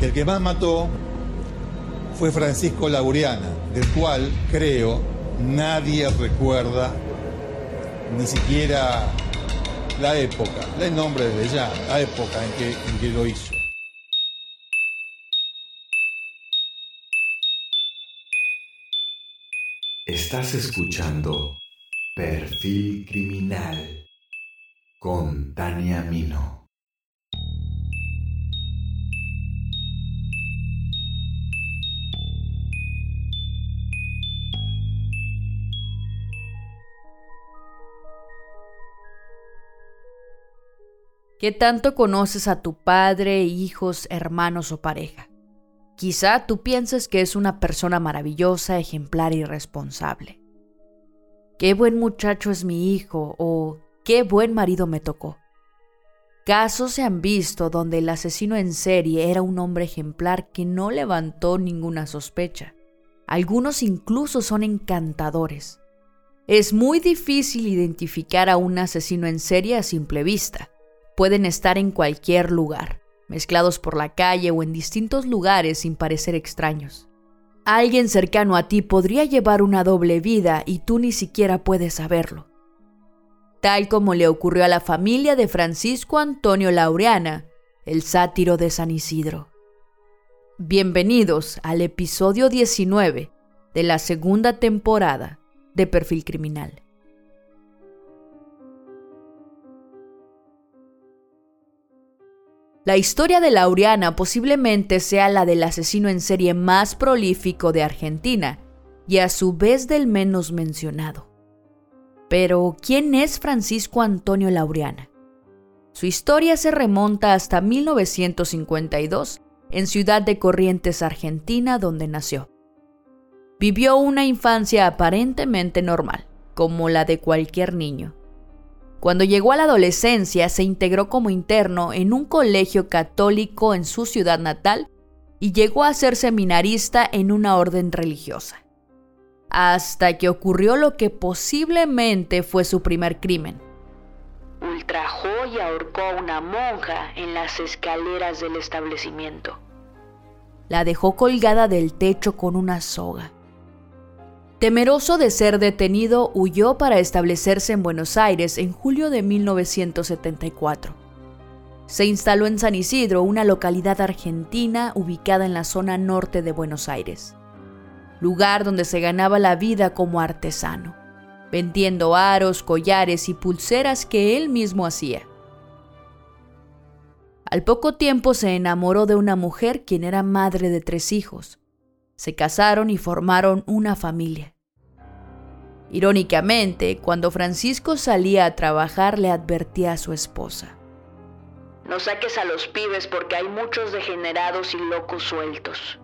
El que más mató fue Francisco Lauriana, del cual creo nadie recuerda ni siquiera la época, el nombre de ya, la época en que, en que lo hizo. Estás escuchando Perfil Criminal con Tania Mino. ¿Qué tanto conoces a tu padre, hijos, hermanos o pareja? Quizá tú pienses que es una persona maravillosa, ejemplar y responsable. Qué buen muchacho es mi hijo o qué buen marido me tocó. Casos se han visto donde el asesino en serie era un hombre ejemplar que no levantó ninguna sospecha. Algunos incluso son encantadores. Es muy difícil identificar a un asesino en serie a simple vista pueden estar en cualquier lugar, mezclados por la calle o en distintos lugares sin parecer extraños. Alguien cercano a ti podría llevar una doble vida y tú ni siquiera puedes saberlo. Tal como le ocurrió a la familia de Francisco Antonio Laureana, el sátiro de San Isidro. Bienvenidos al episodio 19 de la segunda temporada de Perfil Criminal. La historia de Laureana posiblemente sea la del asesino en serie más prolífico de Argentina y a su vez del menos mencionado. Pero, ¿quién es Francisco Antonio Laureana? Su historia se remonta hasta 1952 en Ciudad de Corrientes, Argentina, donde nació. Vivió una infancia aparentemente normal, como la de cualquier niño. Cuando llegó a la adolescencia se integró como interno en un colegio católico en su ciudad natal y llegó a ser seminarista en una orden religiosa. Hasta que ocurrió lo que posiblemente fue su primer crimen. Ultrajó y ahorcó a una monja en las escaleras del establecimiento. La dejó colgada del techo con una soga. Temeroso de ser detenido, huyó para establecerse en Buenos Aires en julio de 1974. Se instaló en San Isidro, una localidad argentina ubicada en la zona norte de Buenos Aires, lugar donde se ganaba la vida como artesano, vendiendo aros, collares y pulseras que él mismo hacía. Al poco tiempo se enamoró de una mujer quien era madre de tres hijos. Se casaron y formaron una familia. Irónicamente, cuando Francisco salía a trabajar le advertía a su esposa. No saques a los pibes porque hay muchos degenerados y locos sueltos.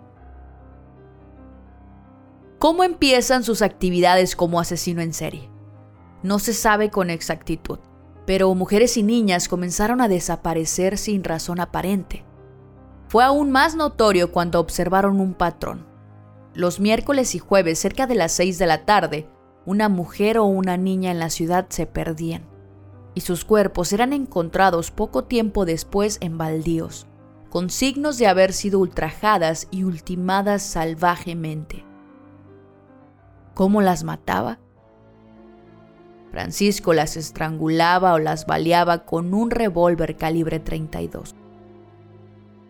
¿Cómo empiezan sus actividades como asesino en serie? No se sabe con exactitud, pero mujeres y niñas comenzaron a desaparecer sin razón aparente. Fue aún más notorio cuando observaron un patrón. Los miércoles y jueves, cerca de las 6 de la tarde, una mujer o una niña en la ciudad se perdían, y sus cuerpos eran encontrados poco tiempo después en baldíos, con signos de haber sido ultrajadas y ultimadas salvajemente. ¿Cómo las mataba? Francisco las estrangulaba o las baleaba con un revólver calibre 32.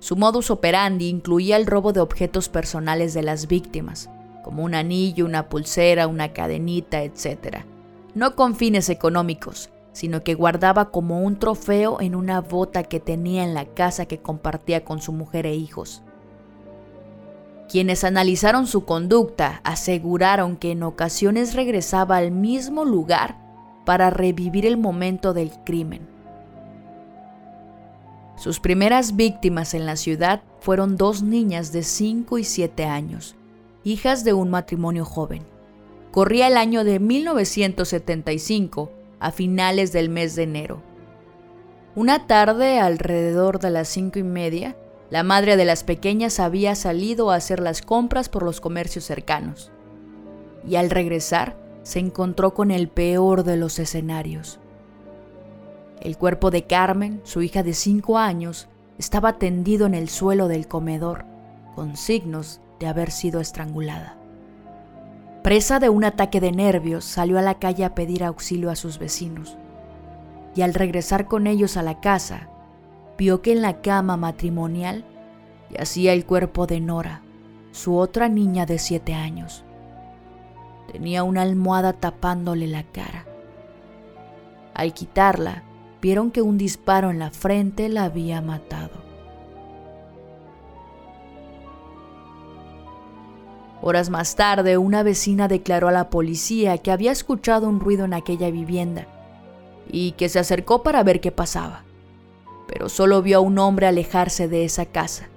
Su modus operandi incluía el robo de objetos personales de las víctimas, como un anillo, una pulsera, una cadenita, etc. No con fines económicos, sino que guardaba como un trofeo en una bota que tenía en la casa que compartía con su mujer e hijos. Quienes analizaron su conducta aseguraron que en ocasiones regresaba al mismo lugar para revivir el momento del crimen. Sus primeras víctimas en la ciudad fueron dos niñas de 5 y 7 años, hijas de un matrimonio joven. Corría el año de 1975, a finales del mes de enero. Una tarde, alrededor de las cinco y media, la madre de las pequeñas había salido a hacer las compras por los comercios cercanos. Y al regresar, se encontró con el peor de los escenarios. El cuerpo de Carmen, su hija de cinco años, estaba tendido en el suelo del comedor, con signos de haber sido estrangulada. Presa de un ataque de nervios, salió a la calle a pedir auxilio a sus vecinos. Y al regresar con ellos a la casa, vio que en la cama matrimonial yacía el cuerpo de Nora, su otra niña de siete años. Tenía una almohada tapándole la cara. Al quitarla, vieron que un disparo en la frente la había matado. Horas más tarde, una vecina declaró a la policía que había escuchado un ruido en aquella vivienda y que se acercó para ver qué pasaba, pero solo vio a un hombre alejarse de esa casa.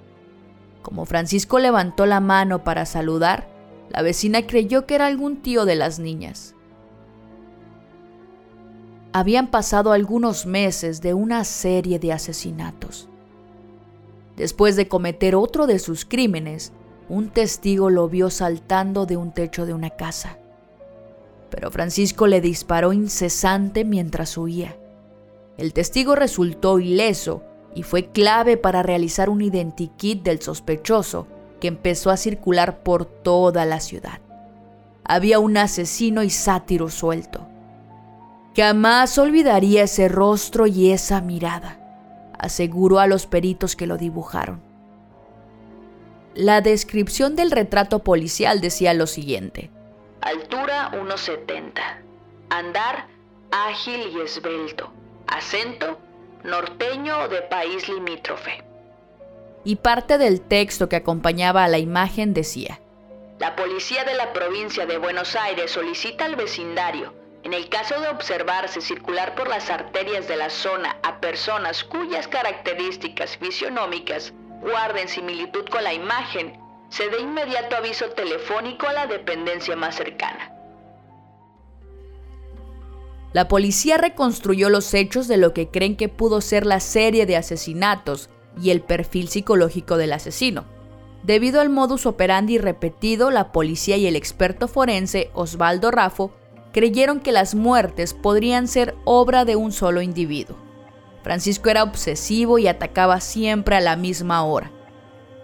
Como Francisco levantó la mano para saludar, la vecina creyó que era algún tío de las niñas. Habían pasado algunos meses de una serie de asesinatos. Después de cometer otro de sus crímenes, un testigo lo vio saltando de un techo de una casa. Pero Francisco le disparó incesante mientras huía. El testigo resultó ileso y fue clave para realizar un identikit del sospechoso que empezó a circular por toda la ciudad. Había un asesino y sátiro suelto. Jamás olvidaría ese rostro y esa mirada, aseguró a los peritos que lo dibujaron. La descripción del retrato policial decía lo siguiente. Altura 1,70. Andar ágil y esbelto. Acento norteño de país limítrofe. Y parte del texto que acompañaba a la imagen decía. La policía de la provincia de Buenos Aires solicita al vecindario, en el caso de observarse circular por las arterias de la zona a personas cuyas características fisionómicas guarden similitud con la imagen, se dé inmediato aviso telefónico a la dependencia más cercana. La policía reconstruyó los hechos de lo que creen que pudo ser la serie de asesinatos y el perfil psicológico del asesino. Debido al modus operandi repetido, la policía y el experto forense Osvaldo Raffo creyeron que las muertes podrían ser obra de un solo individuo. Francisco era obsesivo y atacaba siempre a la misma hora.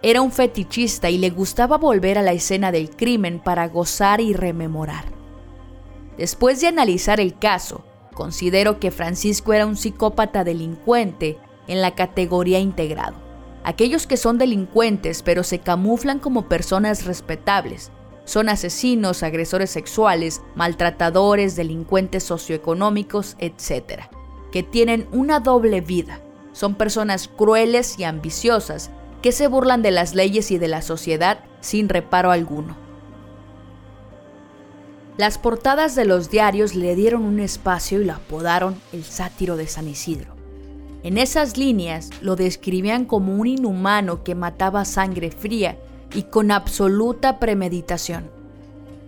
Era un fetichista y le gustaba volver a la escena del crimen para gozar y rememorar. Después de analizar el caso, considero que Francisco era un psicópata delincuente en la categoría integrado. Aquellos que son delincuentes pero se camuflan como personas respetables. Son asesinos, agresores sexuales, maltratadores, delincuentes socioeconómicos, etc que tienen una doble vida. Son personas crueles y ambiciosas que se burlan de las leyes y de la sociedad sin reparo alguno. Las portadas de los diarios le dieron un espacio y lo apodaron el sátiro de San Isidro. En esas líneas lo describían como un inhumano que mataba sangre fría y con absoluta premeditación.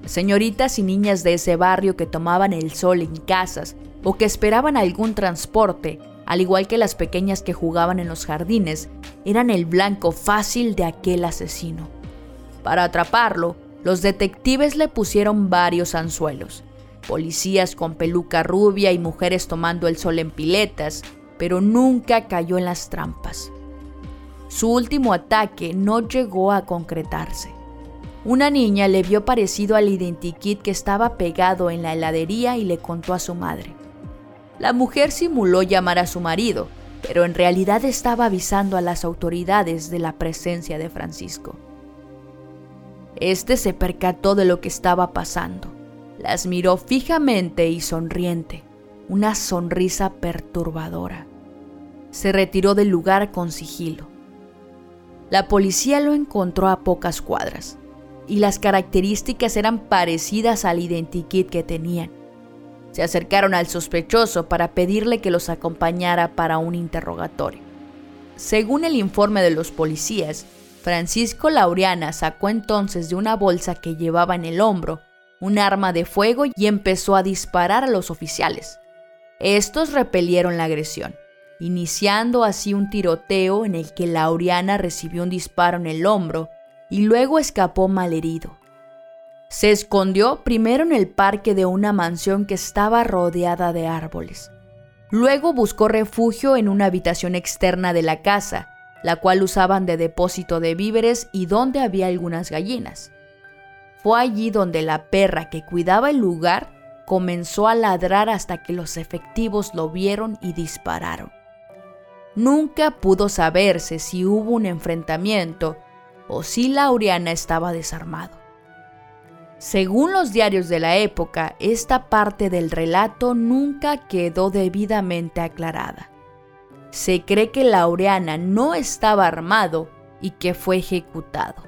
Señoritas y niñas de ese barrio que tomaban el sol en casas o que esperaban algún transporte, al igual que las pequeñas que jugaban en los jardines, eran el blanco fácil de aquel asesino. Para atraparlo, los detectives le pusieron varios anzuelos, policías con peluca rubia y mujeres tomando el sol en piletas, pero nunca cayó en las trampas. Su último ataque no llegó a concretarse. Una niña le vio parecido al identikit que estaba pegado en la heladería y le contó a su madre. La mujer simuló llamar a su marido, pero en realidad estaba avisando a las autoridades de la presencia de Francisco. Este se percató de lo que estaba pasando. Las miró fijamente y sonriente, una sonrisa perturbadora. Se retiró del lugar con sigilo. La policía lo encontró a pocas cuadras y las características eran parecidas al identikit que tenían se acercaron al sospechoso para pedirle que los acompañara para un interrogatorio. Según el informe de los policías, Francisco Laureana sacó entonces de una bolsa que llevaba en el hombro un arma de fuego y empezó a disparar a los oficiales. Estos repelieron la agresión, iniciando así un tiroteo en el que Laureana recibió un disparo en el hombro y luego escapó malherido. Se escondió primero en el parque de una mansión que estaba rodeada de árboles. Luego buscó refugio en una habitación externa de la casa la cual usaban de depósito de víveres y donde había algunas gallinas. Fue allí donde la perra que cuidaba el lugar comenzó a ladrar hasta que los efectivos lo vieron y dispararon. Nunca pudo saberse si hubo un enfrentamiento o si Laureana estaba desarmado. Según los diarios de la época, esta parte del relato nunca quedó debidamente aclarada. Se cree que Laureana no estaba armado y que fue ejecutado.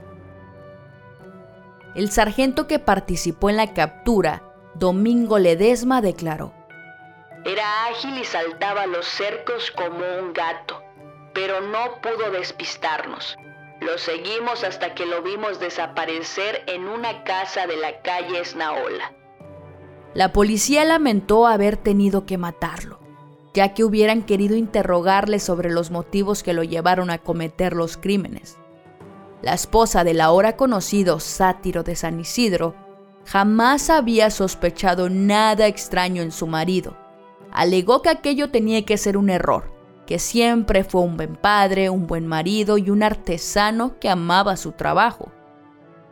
El sargento que participó en la captura, Domingo Ledesma, declaró, Era ágil y saltaba los cercos como un gato, pero no pudo despistarnos. Lo seguimos hasta que lo vimos desaparecer en una casa de la calle Esnaola. La policía lamentó haber tenido que matarlo, ya que hubieran querido interrogarle sobre los motivos que lo llevaron a cometer los crímenes. La esposa del ahora conocido sátiro de San Isidro jamás había sospechado nada extraño en su marido. Alegó que aquello tenía que ser un error que siempre fue un buen padre, un buen marido y un artesano que amaba su trabajo.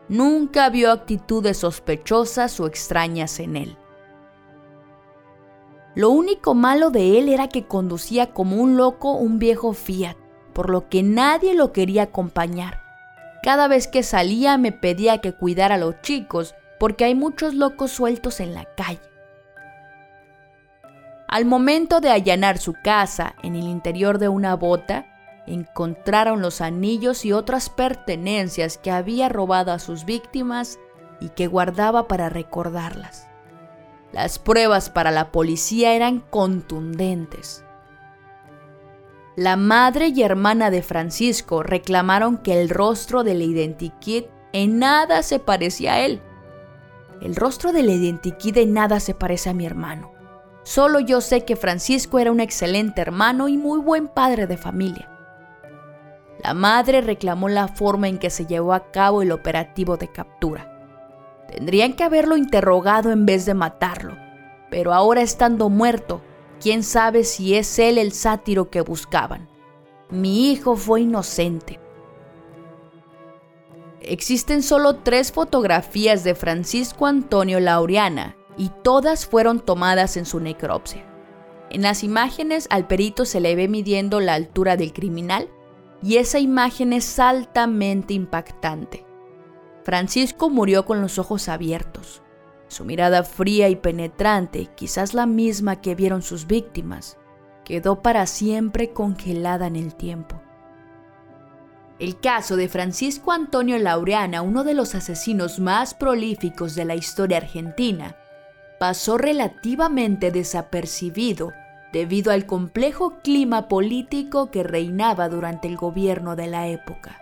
Nunca vio actitudes sospechosas o extrañas en él. Lo único malo de él era que conducía como un loco un viejo Fiat, por lo que nadie lo quería acompañar. Cada vez que salía me pedía que cuidara a los chicos porque hay muchos locos sueltos en la calle. Al momento de allanar su casa en el interior de una bota, encontraron los anillos y otras pertenencias que había robado a sus víctimas y que guardaba para recordarlas. Las pruebas para la policía eran contundentes. La madre y hermana de Francisco reclamaron que el rostro del identikit en nada se parecía a él. El rostro del identikit en nada se parece a mi hermano. Solo yo sé que Francisco era un excelente hermano y muy buen padre de familia. La madre reclamó la forma en que se llevó a cabo el operativo de captura. Tendrían que haberlo interrogado en vez de matarlo, pero ahora estando muerto, quién sabe si es él el sátiro que buscaban. Mi hijo fue inocente. Existen solo tres fotografías de Francisco Antonio Laureana y todas fueron tomadas en su necropsia. En las imágenes al perito se le ve midiendo la altura del criminal y esa imagen es altamente impactante. Francisco murió con los ojos abiertos. Su mirada fría y penetrante, quizás la misma que vieron sus víctimas, quedó para siempre congelada en el tiempo. El caso de Francisco Antonio Laureana, uno de los asesinos más prolíficos de la historia argentina, pasó relativamente desapercibido debido al complejo clima político que reinaba durante el gobierno de la época.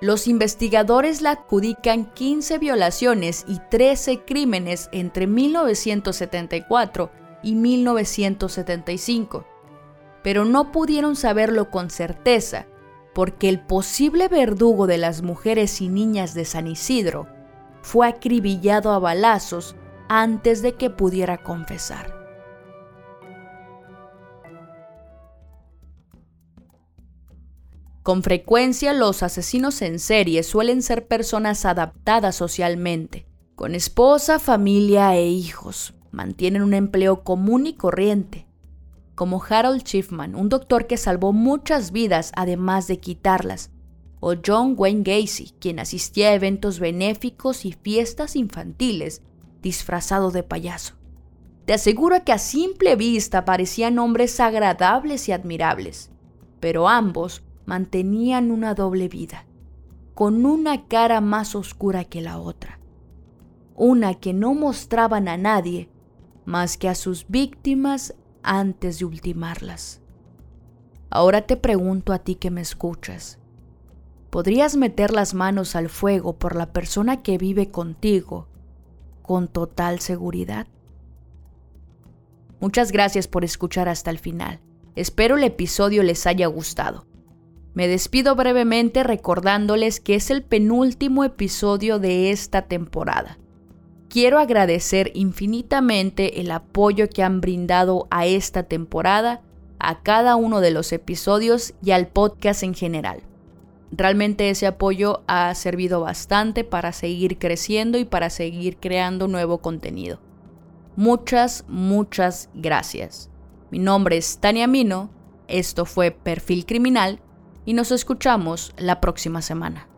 Los investigadores le adjudican 15 violaciones y 13 crímenes entre 1974 y 1975, pero no pudieron saberlo con certeza porque el posible verdugo de las mujeres y niñas de San Isidro fue acribillado a balazos antes de que pudiera confesar. Con frecuencia los asesinos en serie suelen ser personas adaptadas socialmente, con esposa, familia e hijos. Mantienen un empleo común y corriente, como Harold Schiffman, un doctor que salvó muchas vidas además de quitarlas, o John Wayne Gacy, quien asistía a eventos benéficos y fiestas infantiles disfrazado de payaso. Te aseguro que a simple vista parecían hombres agradables y admirables, pero ambos mantenían una doble vida, con una cara más oscura que la otra, una que no mostraban a nadie más que a sus víctimas antes de ultimarlas. Ahora te pregunto a ti que me escuchas, ¿podrías meter las manos al fuego por la persona que vive contigo con total seguridad. Muchas gracias por escuchar hasta el final. Espero el episodio les haya gustado. Me despido brevemente recordándoles que es el penúltimo episodio de esta temporada. Quiero agradecer infinitamente el apoyo que han brindado a esta temporada a cada uno de los episodios y al podcast en general. Realmente ese apoyo ha servido bastante para seguir creciendo y para seguir creando nuevo contenido. Muchas, muchas gracias. Mi nombre es Tania Mino, esto fue Perfil Criminal y nos escuchamos la próxima semana.